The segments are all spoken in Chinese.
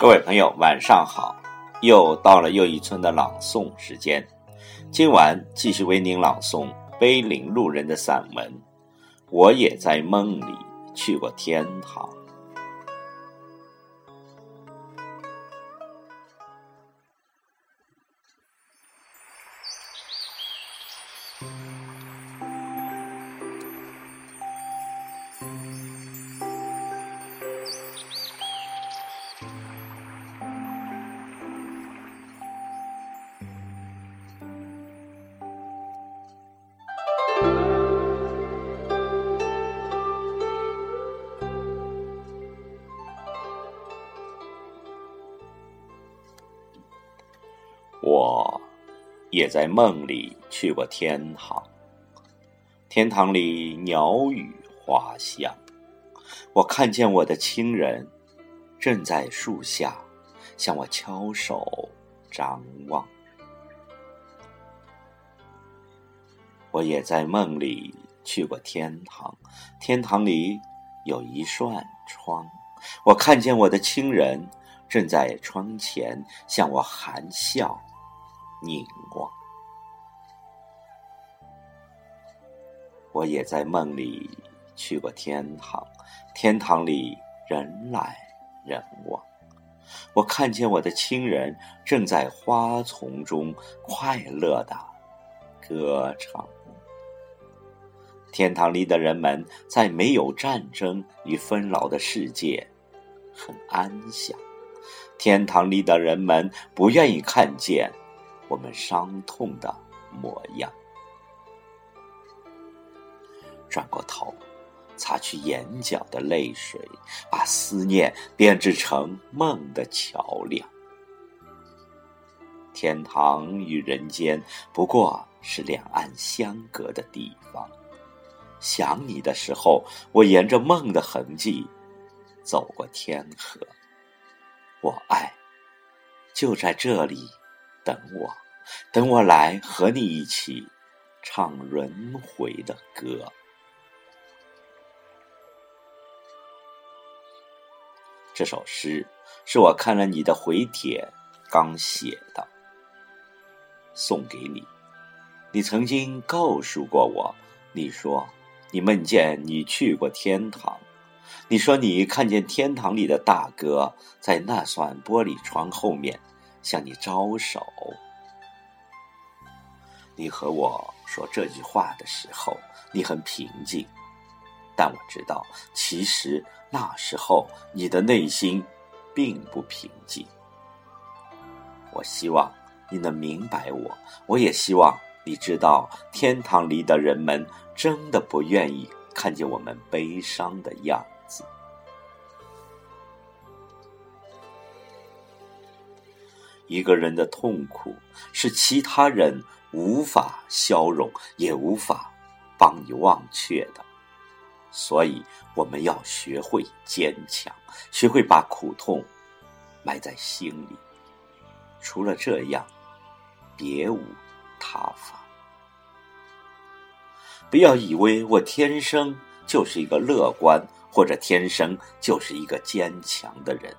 各位朋友，晚上好！又到了又一村的朗诵时间，今晚继续为您朗诵碑林路人的散文。我也在梦里去过天堂。我也在梦里去过天堂，天堂里鸟语花香，我看见我的亲人正在树下向我敲手张望。我也在梦里去过天堂，天堂里有一扇窗，我看见我的亲人正在窗前向我含笑。凝望，我也在梦里去过天堂，天堂里人来人往，我看见我的亲人正在花丛中快乐的歌唱。天堂里的人们在没有战争与纷扰的世界很安详，天堂里的人们不愿意看见。我们伤痛的模样，转过头，擦去眼角的泪水，把思念编织成梦的桥梁。天堂与人间不过是两岸相隔的地方。想你的时候，我沿着梦的痕迹走过天河。我爱，就在这里。等我，等我来和你一起唱轮回的歌。这首诗是我看了你的回帖刚写的，送给你。你曾经告诉过我，你说你梦见你去过天堂，你说你看见天堂里的大哥在那扇玻璃窗后面。向你招手。你和我说这句话的时候，你很平静，但我知道，其实那时候你的内心并不平静。我希望你能明白我，我也希望你知道，天堂里的人们真的不愿意看见我们悲伤的样子。一个人的痛苦是其他人无法消融，也无法帮你忘却的，所以我们要学会坚强，学会把苦痛埋在心里。除了这样，别无他法。不要以为我天生就是一个乐观，或者天生就是一个坚强的人。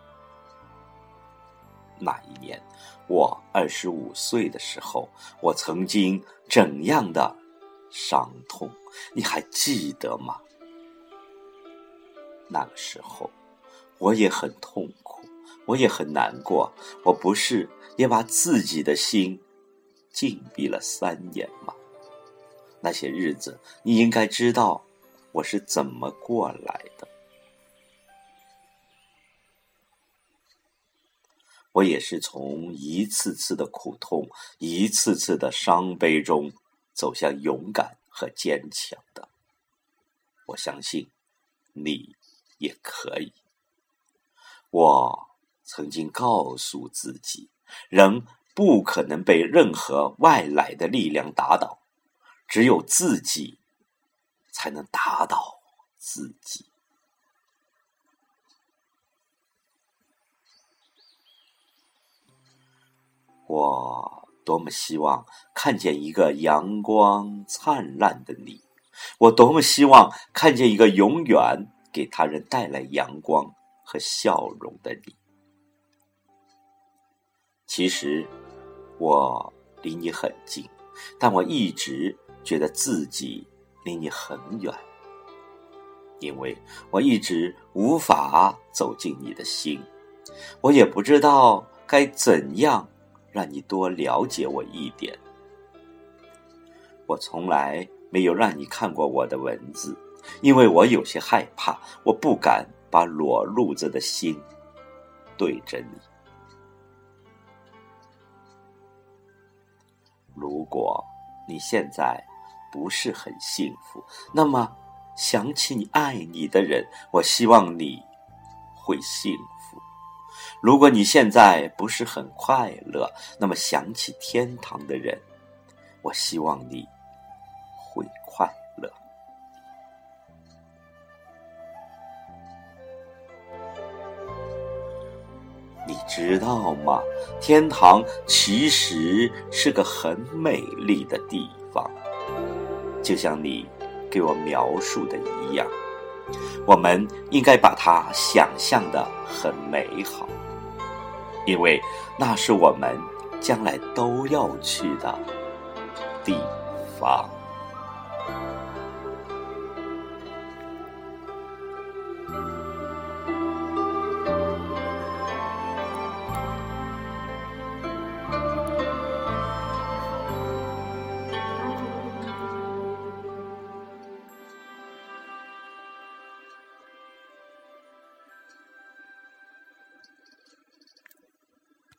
那一年，我二十五岁的时候，我曾经怎样的伤痛，你还记得吗？那个时候，我也很痛苦，我也很难过。我不是也把自己的心禁闭了三年吗？那些日子，你应该知道我是怎么过来的。我也是从一次次的苦痛、一次次的伤悲中走向勇敢和坚强的。我相信你也可以。我曾经告诉自己，人不可能被任何外来的力量打倒，只有自己才能打倒自己。我多么希望看见一个阳光灿烂的你，我多么希望看见一个永远给他人带来阳光和笑容的你。其实我离你很近，但我一直觉得自己离你很远，因为我一直无法走进你的心，我也不知道该怎样让你多了解我一点。我从来没有让你看过我的文字，因为我有些害怕，我不敢把裸露着的心对着你。如果你现在不是很幸福，那么想起你爱你的人，我希望你会幸福。如果你现在不是很快乐，那么想起天堂的人，我希望你。会快乐。你知道吗？天堂其实是个很美丽的地方，就像你给我描述的一样。我们应该把它想象的很美好，因为那是我们将来都要去的地方。